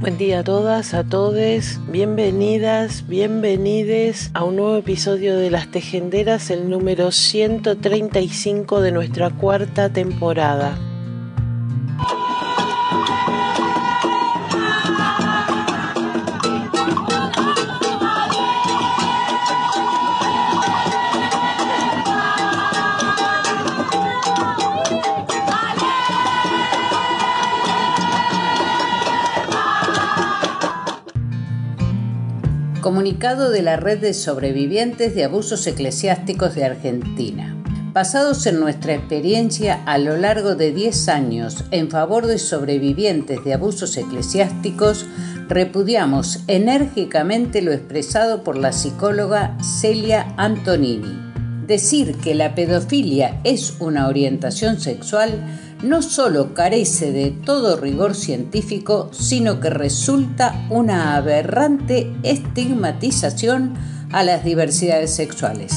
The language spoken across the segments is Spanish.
Buen día a todas, a todos, bienvenidas, bienvenides a un nuevo episodio de Las Tejenderas, el número 135 de nuestra cuarta temporada. Comunicado de la Red de Sobrevivientes de Abusos Eclesiásticos de Argentina. Basados en nuestra experiencia a lo largo de 10 años en favor de sobrevivientes de abusos eclesiásticos, repudiamos enérgicamente lo expresado por la psicóloga Celia Antonini. Decir que la pedofilia es una orientación sexual no solo carece de todo rigor científico, sino que resulta una aberrante estigmatización a las diversidades sexuales.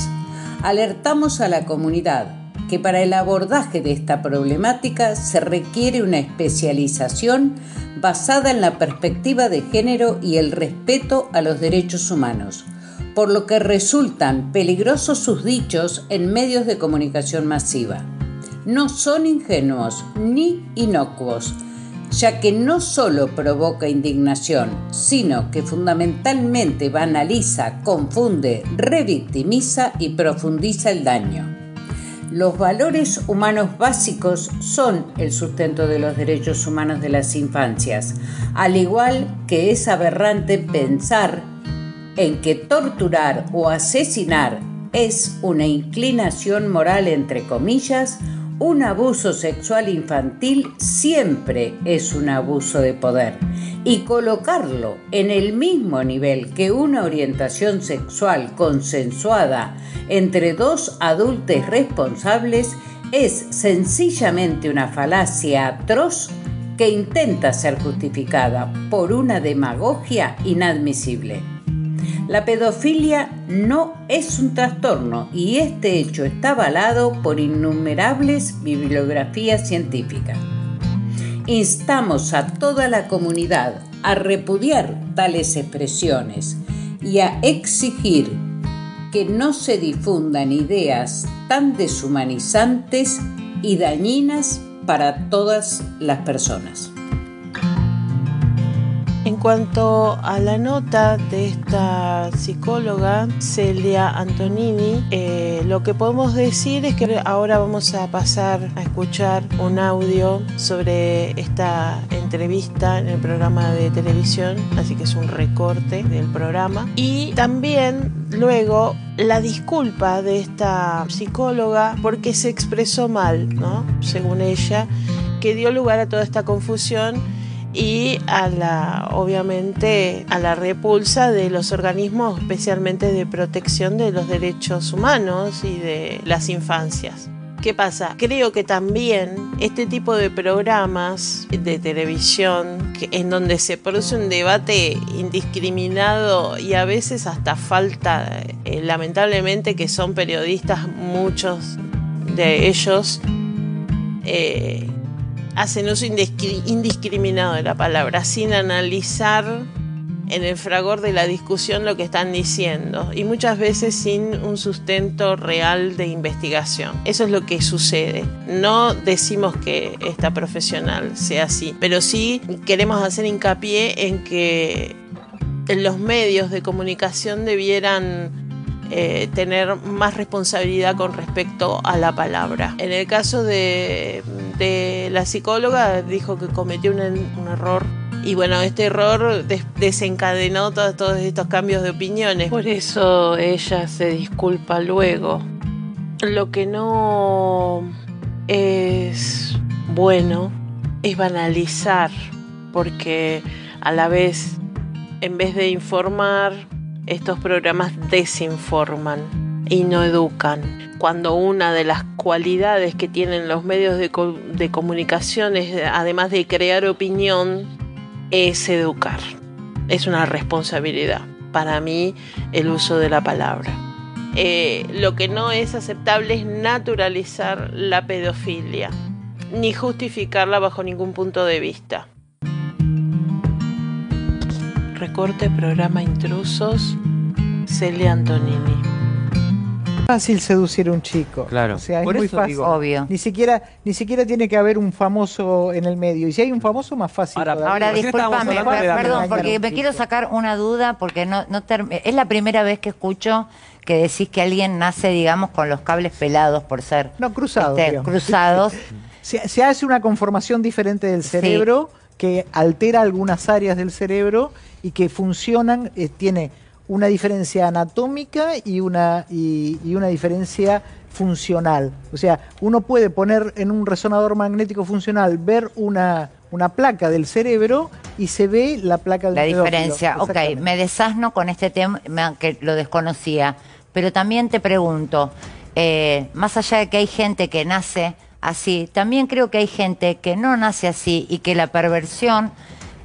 Alertamos a la comunidad que para el abordaje de esta problemática se requiere una especialización basada en la perspectiva de género y el respeto a los derechos humanos, por lo que resultan peligrosos sus dichos en medios de comunicación masiva no son ingenuos ni inocuos, ya que no solo provoca indignación, sino que fundamentalmente banaliza, confunde, revictimiza y profundiza el daño. Los valores humanos básicos son el sustento de los derechos humanos de las infancias, al igual que es aberrante pensar en que torturar o asesinar es una inclinación moral entre comillas un abuso sexual infantil siempre es un abuso de poder y colocarlo en el mismo nivel que una orientación sexual consensuada entre dos adultos responsables es sencillamente una falacia atroz que intenta ser justificada por una demagogia inadmisible. La pedofilia no es un trastorno y este hecho está avalado por innumerables bibliografías científicas. Instamos a toda la comunidad a repudiar tales expresiones y a exigir que no se difundan ideas tan deshumanizantes y dañinas para todas las personas. En cuanto a la nota de esta psicóloga Celia Antonini, eh, lo que podemos decir es que ahora vamos a pasar a escuchar un audio sobre esta entrevista en el programa de televisión, así que es un recorte del programa. Y también luego la disculpa de esta psicóloga porque se expresó mal, ¿no? Según ella, que dio lugar a toda esta confusión y a la obviamente a la repulsa de los organismos especialmente de protección de los derechos humanos y de las infancias. ¿Qué pasa? Creo que también este tipo de programas de televisión en donde se produce un debate indiscriminado y a veces hasta falta, eh, lamentablemente que son periodistas muchos de ellos, eh, hacen uso indiscriminado de la palabra, sin analizar en el fragor de la discusión lo que están diciendo y muchas veces sin un sustento real de investigación. Eso es lo que sucede. No decimos que esta profesional sea así, pero sí queremos hacer hincapié en que los medios de comunicación debieran eh, tener más responsabilidad con respecto a la palabra. En el caso de, la psicóloga, dijo que cometió un, error y bueno, este error desencadenó todos estos cambios de opiniones. Por eso ella se disculpa luego. Lo que no es bueno es banalizar, porque a la vez, en vez de informar, estos programas desinforman y no educan. Cuando una de las cualidades que tienen los medios de, de comunicación, es, además de crear opinión, es educar. Es una responsabilidad para mí el uso de la palabra. Eh, lo que no es aceptable es naturalizar la pedofilia, ni justificarla bajo ningún punto de vista. Recorte programa Intrusos, Celia Antonini. Fácil seducir a un chico. Claro. O sea, es muy fácil. Obvio. Ni siquiera, ni siquiera tiene que haber un famoso en el medio. Y si hay un famoso, más fácil. Ahora, todavía. ahora discúlpame, hablando de perdón, porque me quiero sacar una duda, porque no, no term- es la primera vez que escucho que decís que alguien nace, digamos, con los cables pelados por ser No, cruzados, este, digamos. cruzados. Se, se hace una conformación diferente del cerebro que altera algunas áreas del cerebro y que funcionan, eh, tiene una diferencia anatómica y una, y, y una diferencia funcional. O sea, uno puede poner en un resonador magnético funcional, ver una, una placa del cerebro y se ve la placa del La diferencia, ok, me desasno con este tema que lo desconocía, pero también te pregunto, eh, más allá de que hay gente que nace así, también creo que hay gente que no nace así y que la perversión,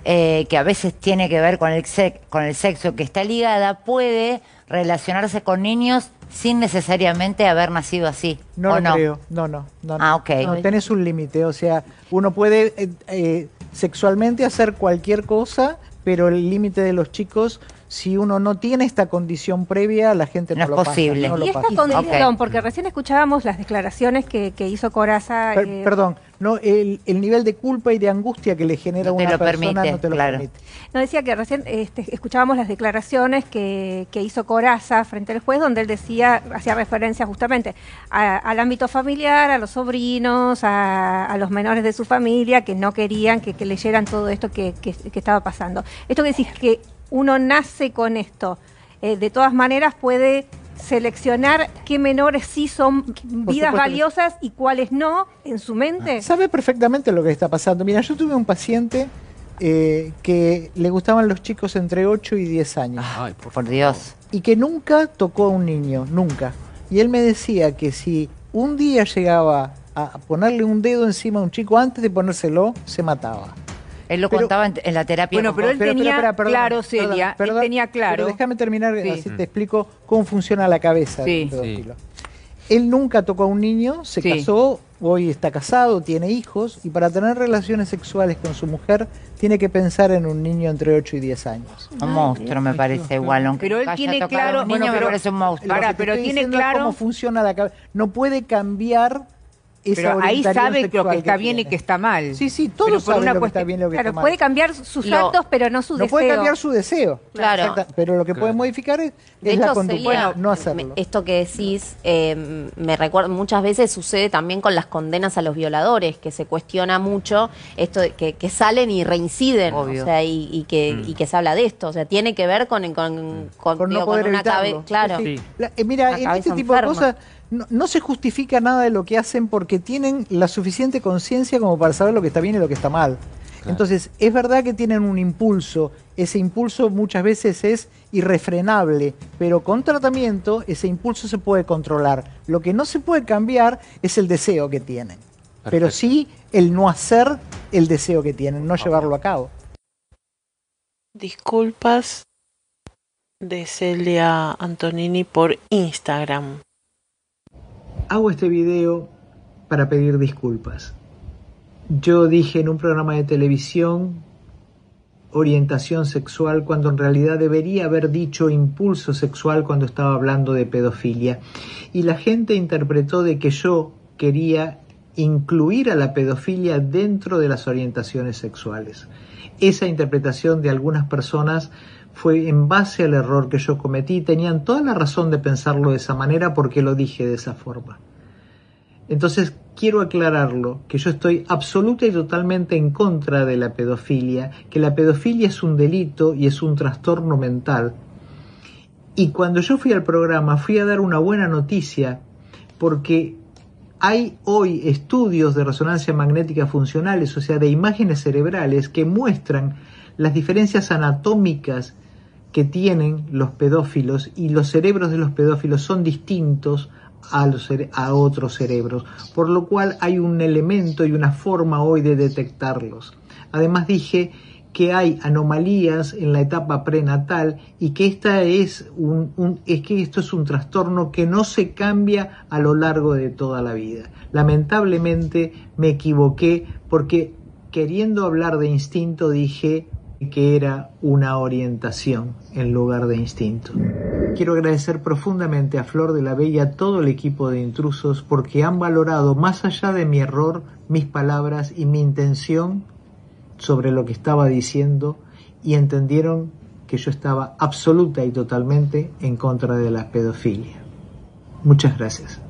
eh, que a veces tiene que ver con el, sex- con el sexo que está ligada, puede relacionarse con niños sin necesariamente haber nacido así. No ¿o lo no? creo, no, no. no, no. Ah, ok. No, tenés un límite, o sea, uno puede eh, eh, sexualmente hacer cualquier cosa, pero el límite de los chicos, si uno no tiene esta condición previa, la gente no, No es lo pasa, posible. lo Y esta pasa. condición, Ok. porque recién escuchábamos las declaraciones que, que hizo Coraza. Per- eh, perdón, no, el, el nivel de culpa y de angustia que le genera No una persona permite, no te lo claro. permite. No decía que recién este, escuchábamos las declaraciones que, que hizo Coraza frente al juez, donde él decía, hacía referencia justamente a- al ámbito familiar, a los sobrinos, a, a los menores de su familia, que no querían que, que leyeran todo esto que, que- que estaba pasando. Esto que decís que uno nace con esto, eh, de todas maneras puede seleccionar qué menores sí son vidas valiosas y cuáles no en su mente. Sabe perfectamente lo que está pasando. Mira, yo tuve un paciente eh, que le gustaban los chicos entre 8 y 10 años. Ay, por, Por Dios. y que nunca tocó a un niño, nunca. Y él me decía que si un día llegaba a ponerle un dedo encima a un chico antes de ponérselo, se mataba. Él lo Pero- contaba en, en la terapia. Bueno, pero él tenía claro, Celia, él tenía claro. Pero déjame terminar, Sí. así te explico cómo funciona la cabeza Sí. del pedófilo. Él nunca tocó a un niño, se Sí. casó, hoy está casado, tiene hijos, y para tener relaciones sexuales con su mujer tiene que pensar en un niño entre 8 y 10 años. Un monstruo me parece igual. Aunque Pero él tiene claro- un niño bueno, me pero- parece un monstruo. Te pero tiene claro- cómo funciona la cabeza. No puede cambiar esa Pero ahí sabe lo que está bien y que está mal. Sí, sí, todos saben una lo que está bien y lo que Claro, está mal. puede cambiar sus Lo- actos, pero no su no deseo. puede cambiar su deseo. Claro. Exacta- pero lo que puede modificar es, De es la conducta, no hacerlo. me- esto que decís, eh, me recuerda, muchas veces sucede también con las condenas a los violadores, que se cuestiona mucho esto de que, que salen y reinciden, Obvio. o sea, y, y que, y que se habla de esto, o sea, tiene que ver con, con, con, Con digo, no con poder una cabeza, claro. Sí. La- eh, mira, Una en este tipo de cosas no, no se justifica nada de lo que hacen porque tienen la suficiente conciencia como para saber lo que está bien y lo que está mal. Entonces, es verdad que tienen un impulso, ese impulso muchas veces es irrefrenable, pero con tratamiento ese impulso se puede controlar. Lo que no se puede cambiar es el deseo que tienen, pero sí el no hacer el deseo que tienen, no llevarlo a cabo. Disculpas de Celia Antonini por Instagram. Hago este video para pedir disculpas. Yo dije en un programa de televisión orientación sexual cuando en realidad debería haber dicho impulso sexual cuando estaba hablando de pedofilia. Y la gente interpretó de que yo quería incluir a la pedofilia dentro de las orientaciones sexuales. Esa interpretación de algunas personas fue en base al error que yo cometí. Tenían toda la razón de pensarlo de esa manera porque lo dije de esa forma. Entonces quiero aclararlo, que yo estoy absoluta y totalmente en contra de la pedofilia, que la pedofilia es un delito y es un trastorno mental. Y cuando yo fui al programa fui a dar una buena noticia porque hay hoy estudios de resonancia magnética funcionales, o sea, de imágenes cerebrales, que muestran las diferencias anatómicas que tienen los pedófilos y los cerebros de los pedófilos son distintos a, los, a otros cerebros, por lo cual hay un elemento y una forma hoy de detectarlos. Además dije que hay anomalías en la etapa prenatal y que esta es un, es que esto es un trastorno que no se cambia a lo largo de toda la vida. Lamentablemente me equivoqué porque queriendo hablar de instinto dije que era una orientación en lugar de instinto. Quiero agradecer profundamente a Flor de la Bella todo el equipo de intrusos porque han valorado más allá de mi error mis palabras y mi intención sobre lo que estaba diciendo y entendieron que yo estaba absoluta y totalmente en contra de la pedofilia. Muchas gracias.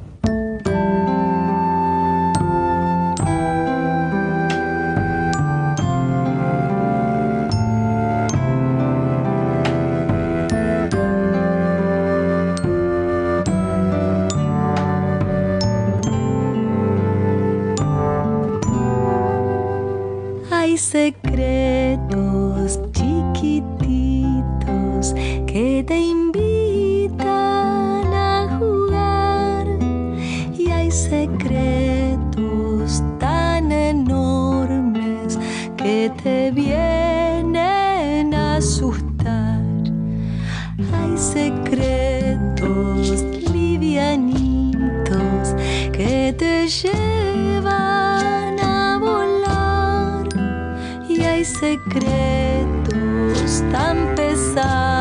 que te invitan a jugar y hay secretos tan enormes que te vienen a asustar. Hay secretos livianitos que te llevan a volar y hay secretos tan pesados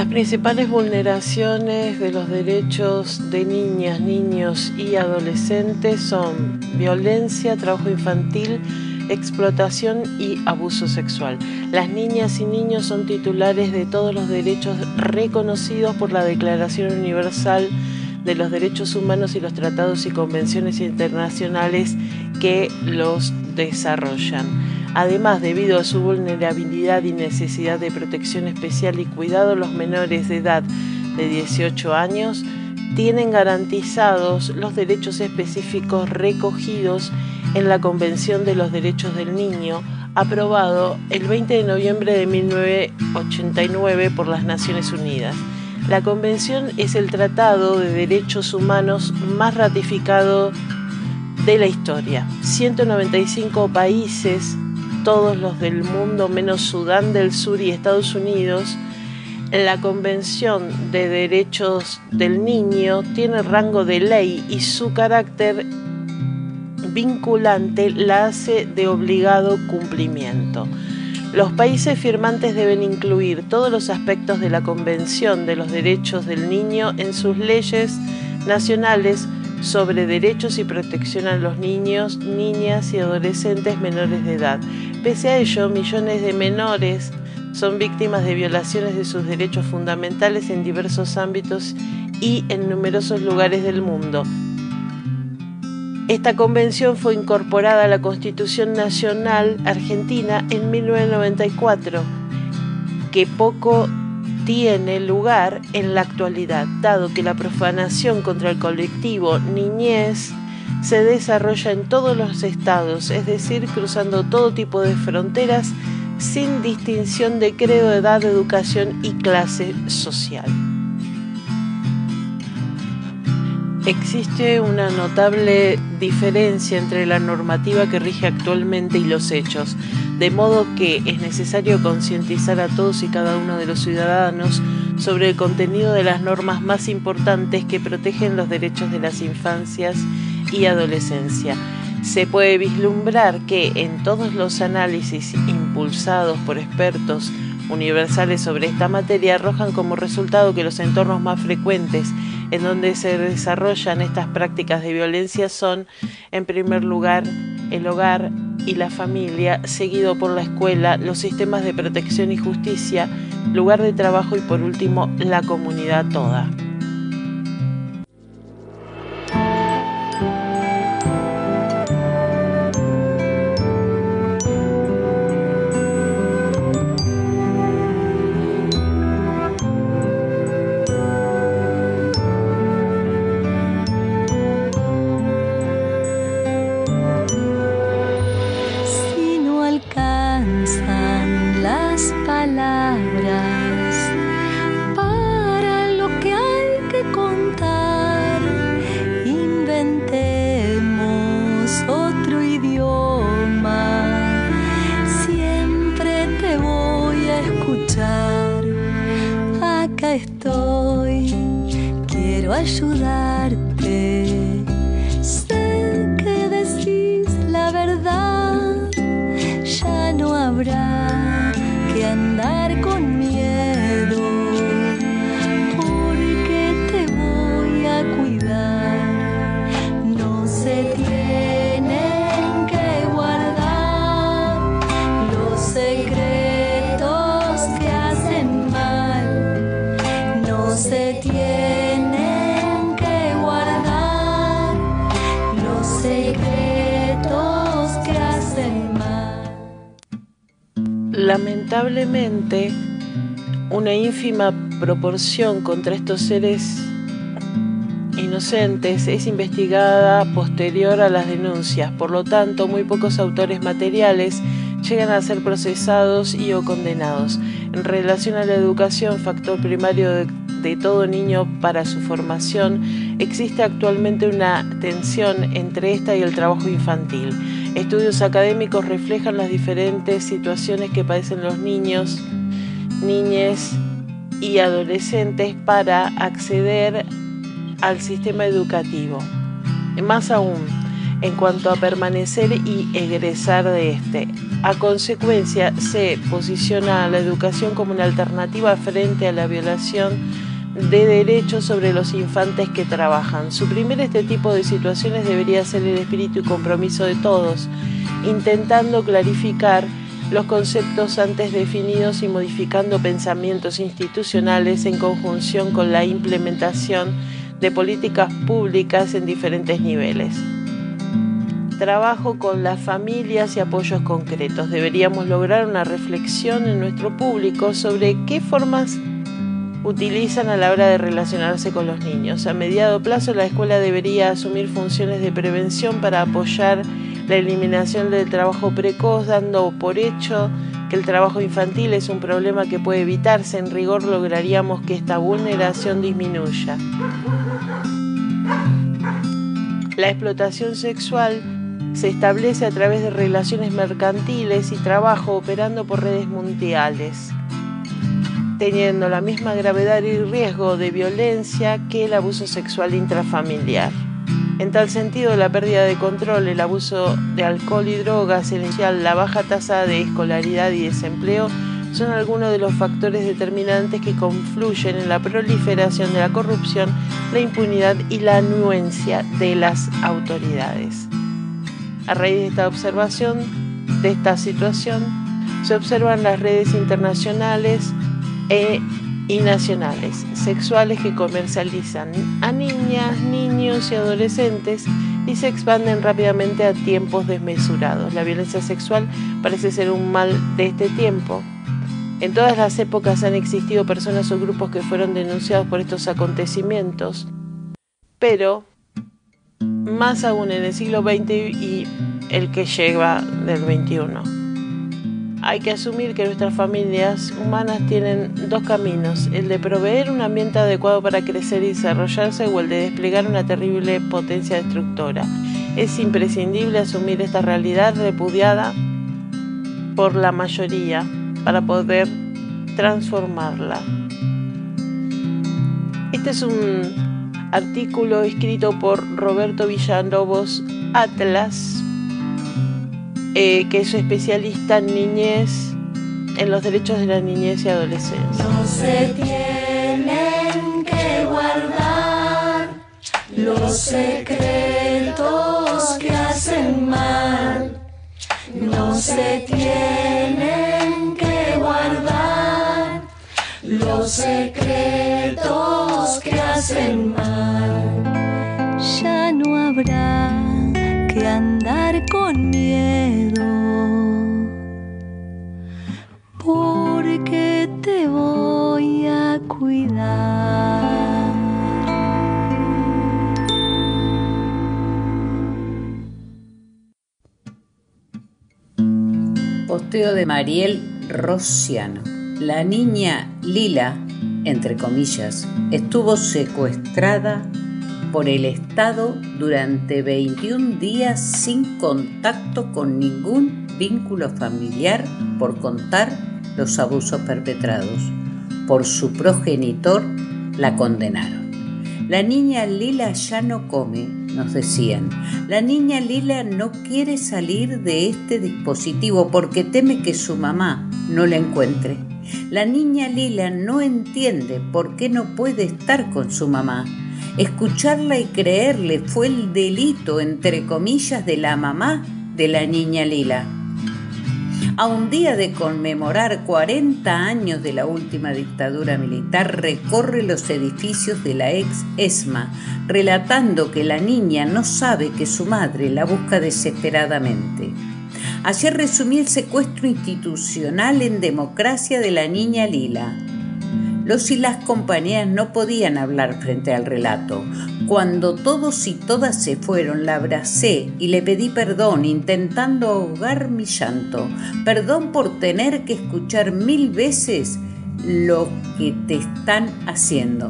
principales vulneraciones de los derechos de niñas, niños y adolescentes son violencia, trabajo infantil, explotación y abuso sexual. Las niñas y niños son titulares de todos los derechos reconocidos por la Declaración Universal de los Derechos Humanos y los tratados y convenciones internacionales que los desarrollan. Además, debido a su vulnerabilidad y necesidad de protección especial y cuidado, los menores de edad de 18 años tienen garantizados los derechos específicos recogidos en la Convención de los Derechos del Niño, aprobado el 20 de noviembre de 1989 por las Naciones Unidas. La Convención es el tratado de derechos humanos más ratificado de la historia. 195 países todos los del mundo menos Sudán del Sur y Estados Unidos, la Convención de Derechos del Niño tiene rango de ley y su carácter vinculante la hace de obligado cumplimiento. Los países firmantes deben incluir todos los aspectos de la Convención de los Derechos del Niño en sus leyes nacionales sobre derechos y protección a los niños, niñas y adolescentes menores de edad. Pese a ello, millones de menores son víctimas de violaciones de sus derechos fundamentales en diversos ámbitos y en numerosos lugares del mundo. Esta convención fue incorporada a la Constitución Nacional Argentina en 1994, que poco tiene lugar en la actualidad, dado que la profanación contra el colectivo niñez se desarrolla en todos los estados, es decir, cruzando todo tipo de fronteras sin distinción de credo, edad, educación y clase social. Existe una notable diferencia entre la normativa que rige actualmente y los hechos, de modo que es necesario concientizar a todos y cada uno de los ciudadanos sobre el contenido de las normas más importantes que protegen los derechos de las infancias y adolescencia. Se puede vislumbrar que en todos los análisis impulsados por expertos universales sobre esta materia arrojan como resultado que los entornos más frecuentes en donde se desarrollan estas prácticas de violencia son, en primer lugar, el hogar y la familia, seguido por la escuela, los sistemas de protección y justicia, lugar de trabajo y por último la comunidad toda. Lamentablemente una ínfima proporción contra estos seres inocentes es investigada posterior a las denuncias, por lo tanto muy pocos autores materiales llegan a ser procesados y o condenados. En relación a la educación, factor primario de, de todo niño para su formación, existe actualmente una tensión entre esta y el trabajo infantil. Estudios académicos reflejan las diferentes situaciones que padecen los niños, niñas y adolescentes para acceder al sistema educativo. Más aún, en cuanto a permanecer y egresar de este. A consecuencia, se posiciona a la educación como una alternativa frente a la violación de derechos sobre los infantes que trabajan. Suprimir este tipo de situaciones debería ser el espíritu y compromiso de todos, intentando clarificar los conceptos antes definidos y modificando pensamientos institucionales en conjunción con la implementación de políticas públicas en diferentes niveles. Trabajo con las familias y apoyos concretos. Deberíamos lograr una reflexión en nuestro público sobre qué formas utilizan a la hora de relacionarse con los niños. A mediado plazo la escuela debería asumir funciones de prevención para apoyar la eliminación del trabajo precoz, dando por hecho que el trabajo infantil es un problema que puede evitarse. En rigor lograríamos que esta vulneración disminuya. La explotación sexual se establece a través de relaciones mercantiles y trabajo operando por redes mundiales teniendo la misma gravedad y riesgo de violencia que el abuso sexual intrafamiliar. En tal sentido, la pérdida de control, el abuso de alcohol y drogas, el la baja tasa de escolaridad y desempleo son algunos de los factores determinantes que confluyen en la proliferación de la corrupción, la impunidad y la anuencia de las autoridades. A raíz de esta observación, de esta situación, se observan las redes internacionales e, y nacionales, sexuales que comercializan a niñas, niños y adolescentes y se expanden rápidamente a tiempos desmesurados. La violencia sexual parece ser un mal de este tiempo. En todas las épocas han existido personas o grupos que fueron denunciados por estos acontecimientos, pero más aún en el siglo XX y el que lleva del XXI. Hay que asumir que nuestras familias humanas tienen dos caminos, el de proveer un ambiente adecuado para crecer y desarrollarse o el de desplegar una terrible potencia destructora. Es imprescindible asumir esta realidad repudiada por la mayoría para poder transformarla. Este es un artículo escrito por Roberto Villalobos Atlas, eh, que es especialista en niñez, en los derechos de la niñez y adolescencia. No se tienen que guardar los secretos que hacen mal. No se tienen que guardar los secretos que hacen mal. Ya no habrá que andar con miedo, te voy a cuidar. Posteo de Mariel Rossiano. La niña Lila, entre comillas, estuvo secuestrada por el Estado durante 21 días sin contacto con ningún vínculo familiar por contar los abusos perpetrados. Por su progenitor la condenaron. La niña Lila ya no come, nos decían. La niña Lila no quiere salir de este dispositivo porque teme que su mamá no la encuentre. La niña Lila no entiende por qué no puede estar con su mamá Escucharla y creerle fue el delito, entre comillas, de la mamá de la niña Lila. A un día de conmemorar 40 años de la última dictadura militar, recorre los edificios de la ex ESMA, relatando que la niña no sabe que su madre la busca desesperadamente. Ayer resumí el secuestro institucional en democracia de la niña Lila. Los y las compañías no podían hablar frente al relato. Cuando todos y todas se fueron, la abracé y le pedí perdón, intentando ahogar mi llanto. Perdón por tener que escuchar mil veces lo que te están haciendo.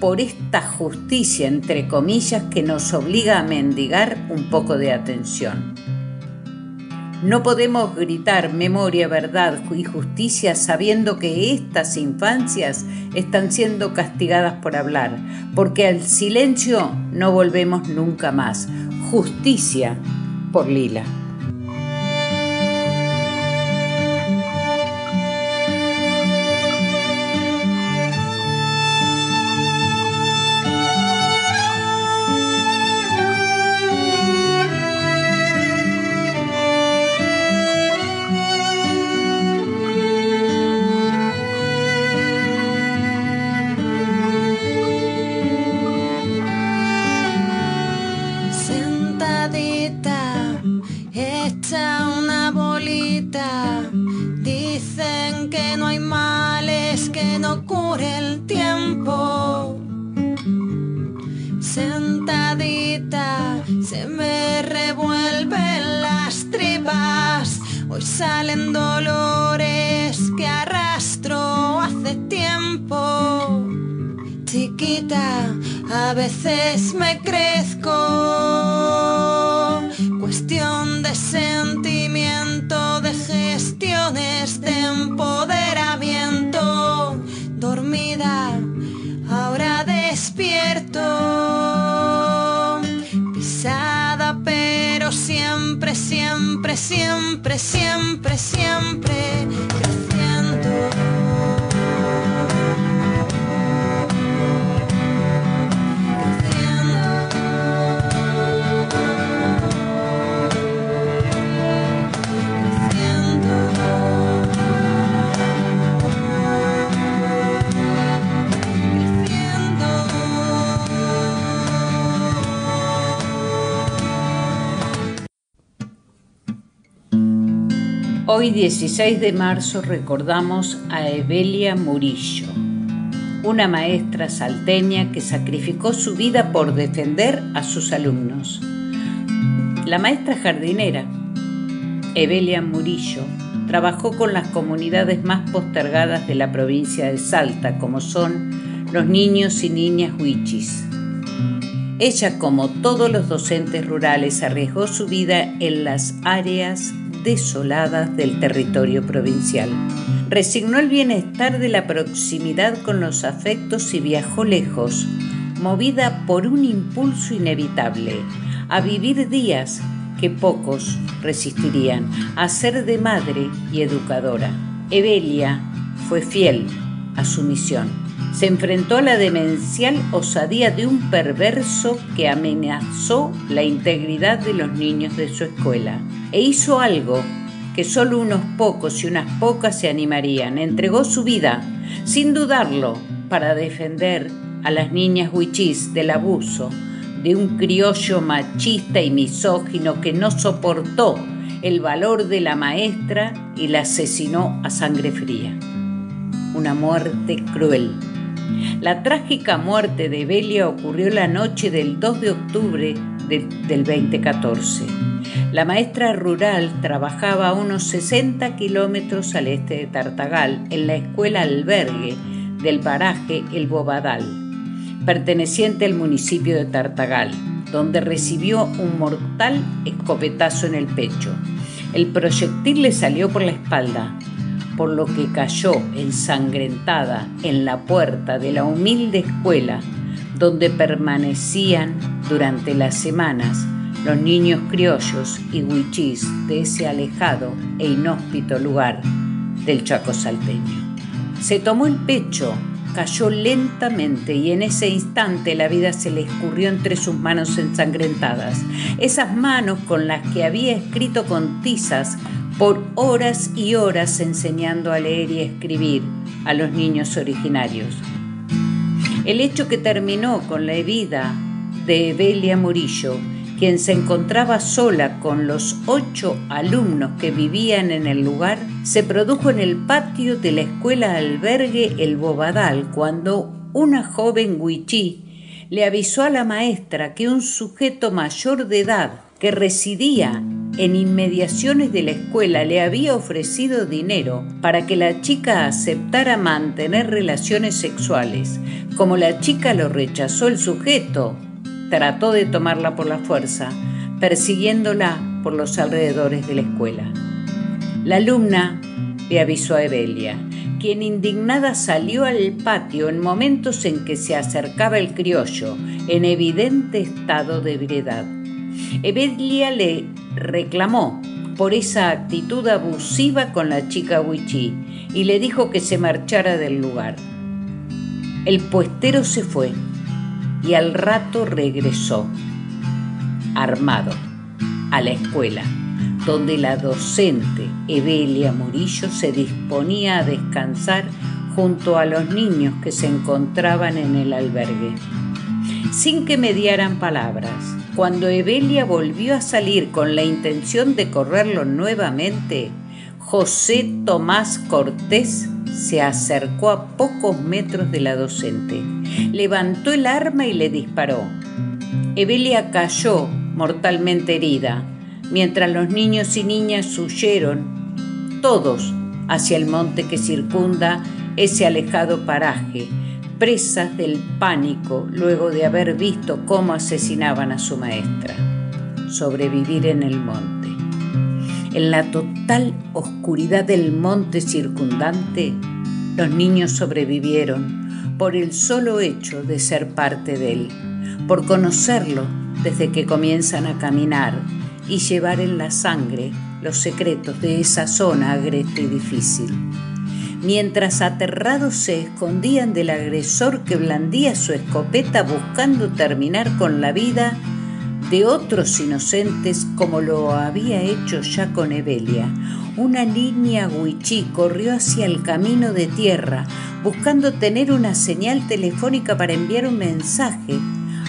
Por esta justicia, entre comillas, que nos obliga a mendigar un poco de atención. No podemos gritar memoria, verdad y justicia sabiendo que estas infancias están siendo castigadas por hablar, porque al silencio no volvemos nunca más. Justicia por Lila. a veces me crezco. Cuestión de sentimiento, de gestiones, de empoderamiento. Dormida, ahora despierto. Pisada, pero siempre, siempre, siempre, siempre, siempre. Hoy 16 de marzo recordamos a Evelia Murillo, una maestra salteña que sacrificó su vida por defender a sus alumnos. La maestra jardinera, Evelia Murillo, trabajó con las comunidades más postergadas de la provincia de Salta, como son los niños y niñas huichis. Ella, como todos los docentes rurales, arriesgó su vida en las áreas desoladas del territorio provincial. Resignó el bienestar de la proximidad con los afectos y viajó lejos, movida por un impulso inevitable, a vivir días que pocos resistirían, a ser de madre y educadora. Evelia fue fiel a su misión. Se enfrentó a la demencial osadía de un perverso que amenazó la integridad de los niños de su escuela e hizo algo que solo unos pocos y unas pocas se animarían. Entregó su vida, sin dudarlo, para defender a las niñas huichís del abuso de un criollo machista y misógino que no soportó el valor de la maestra y la asesinó a sangre fría. Una muerte cruel. La trágica muerte de Belia ocurrió la noche del 2 de octubre del 2014. La maestra rural trabajaba a unos 60 kilómetros al este de Tartagal, en la escuela albergue del paraje El Bobadal, perteneciente al municipio de Tartagal, donde recibió un mortal escopetazo en el pecho. El proyectil le salió por la espalda, por lo que cayó ensangrentada en la puerta de la humilde escuela donde permanecían durante las semanas los niños criollos y huichís de ese alejado e inhóspito lugar del Chaco salteño. Se tomó el pecho, cayó lentamente y en ese instante la vida se le escurrió entre sus manos ensangrentadas, esas manos con las que había escrito con tizas por horas y horas enseñando a leer y escribir a los niños originarios. El hecho que terminó con la vida de Evelia Murillo, quien se encontraba sola con los ocho alumnos que vivían en el lugar, se produjo en el patio de la escuela albergue El Bobadal, cuando una joven huichí le avisó a la maestra que un sujeto mayor de edad que residía en inmediaciones de la escuela le había ofrecido dinero para que la chica aceptara mantener relaciones sexuales. Como la chica lo rechazó el sujeto, trató de tomarla por la fuerza, persiguiéndola por los alrededores de la escuela. La alumna le avisó a Evelia, quien indignada salió al patio en momentos en que se acercaba el criollo, en evidente estado de ebriedad. Evelia le reclamó por esa actitud abusiva con la chica Wichi y le dijo que se marchara del lugar. El puestero se fue y al rato regresó, armado, a la escuela, donde la docente Evelia Murillo se disponía a descansar junto a los niños que se encontraban en el albergue. Sin que mediaran palabras, cuando Evelia volvió a salir con la intención de correrlo nuevamente, José Tomás Cortés se acercó a pocos metros de la docente, levantó el arma y le disparó. Evelia cayó mortalmente herida, mientras los niños y niñas huyeron, todos hacia el monte que circunda ese alejado paraje, presas del pánico luego de haber visto cómo asesinaban a su maestra. Sobrevivir en el monte. En la total oscuridad del monte circundante, los niños sobrevivieron por el solo hecho de ser parte de él, por conocerlo desde que comienzan a caminar y llevar en la sangre los secretos de esa zona agreste y difícil mientras aterrados se escondían del agresor que blandía su escopeta buscando terminar con la vida de otros inocentes como lo había hecho ya con Evelia. Una niña huichí corrió hacia el camino de tierra buscando tener una señal telefónica para enviar un mensaje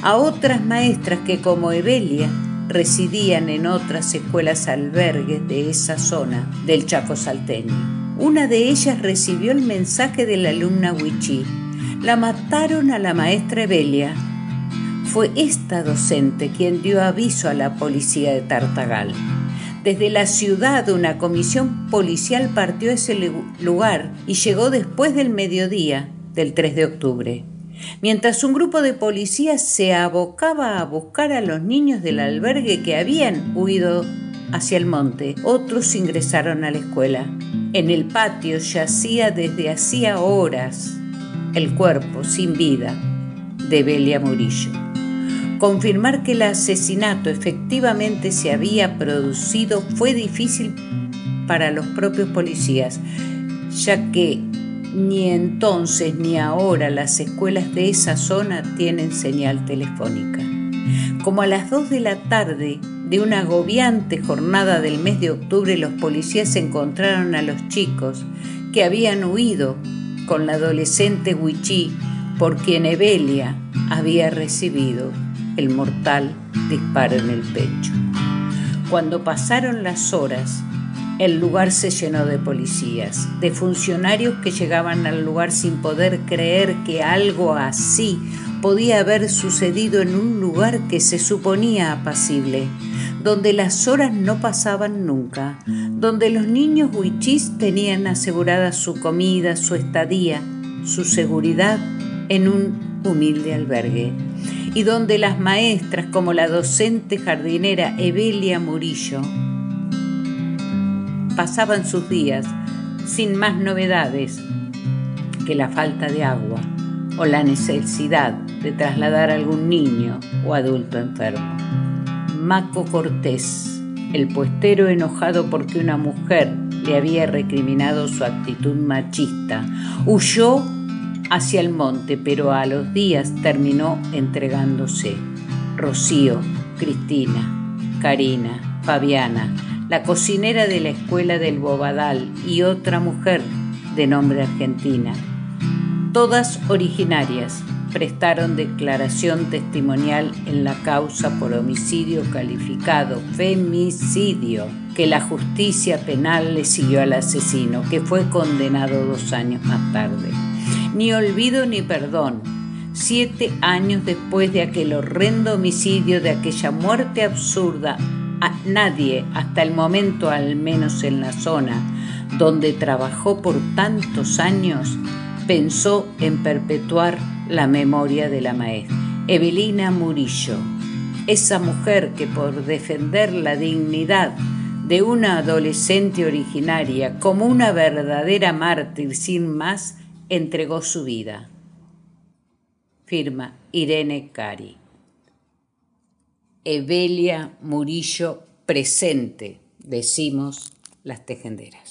a otras maestras que como Evelia residían en otras escuelas albergues de esa zona del Chaco salteño. Una de ellas recibió el mensaje de la alumna Wichi. La mataron a la maestra Evelia. Fue esta docente quien dio aviso a la policía de Tartagal. Desde la ciudad una comisión policial partió ese lugar y llegó después del mediodía del 3 de octubre. Mientras un grupo de policías se abocaba a buscar a los niños del albergue que habían huido hacia el monte, otros ingresaron a la escuela. En el patio yacía desde hacía horas el cuerpo sin vida de Belia Murillo. Confirmar que el asesinato efectivamente se había producido fue difícil para los propios policías, ya que ni entonces ni ahora las escuelas de esa zona tienen señal telefónica. Como a las 2 de la tarde de una agobiante jornada del mes de octubre, los policías encontraron a los chicos que habían huido con la adolescente Huichí por quien Evelia había recibido el mortal disparo en el pecho. Cuando pasaron las horas, el lugar se llenó de policías, de funcionarios que llegaban al lugar sin poder creer que algo así podía haber sucedido en un lugar que se suponía apacible, donde las horas no pasaban nunca, donde los niños huichís tenían asegurada su comida, su estadía, su seguridad en un humilde albergue, y donde las maestras como la docente jardinera Evelia Murillo pasaban sus días sin más novedades que la falta de agua o la necesidad de trasladar a algún niño o adulto enfermo. Maco Cortés, el puestero enojado porque una mujer le había recriminado su actitud machista, huyó hacia el monte, pero a los días terminó entregándose. Rocío, Cristina, Karina, Fabiana, la cocinera de la escuela del Bobadal y otra mujer de nombre Argentina. Todas originarias prestaron declaración testimonial en la causa por homicidio calificado, femicidio, que la justicia penal le siguió al asesino, que fue condenado dos años más tarde. Ni olvido ni perdón. Siete años después de aquel horrendo homicidio, de aquella muerte absurda, a nadie, hasta el momento al menos en la zona donde trabajó por tantos años, pensó en perpetuar la memoria de la maestra. Evelina Murillo, esa mujer que por defender la dignidad de una adolescente originaria como una verdadera mártir sin más, entregó su vida. Firma Irene Cari. Evelia Murillo presente, decimos las tejenderas.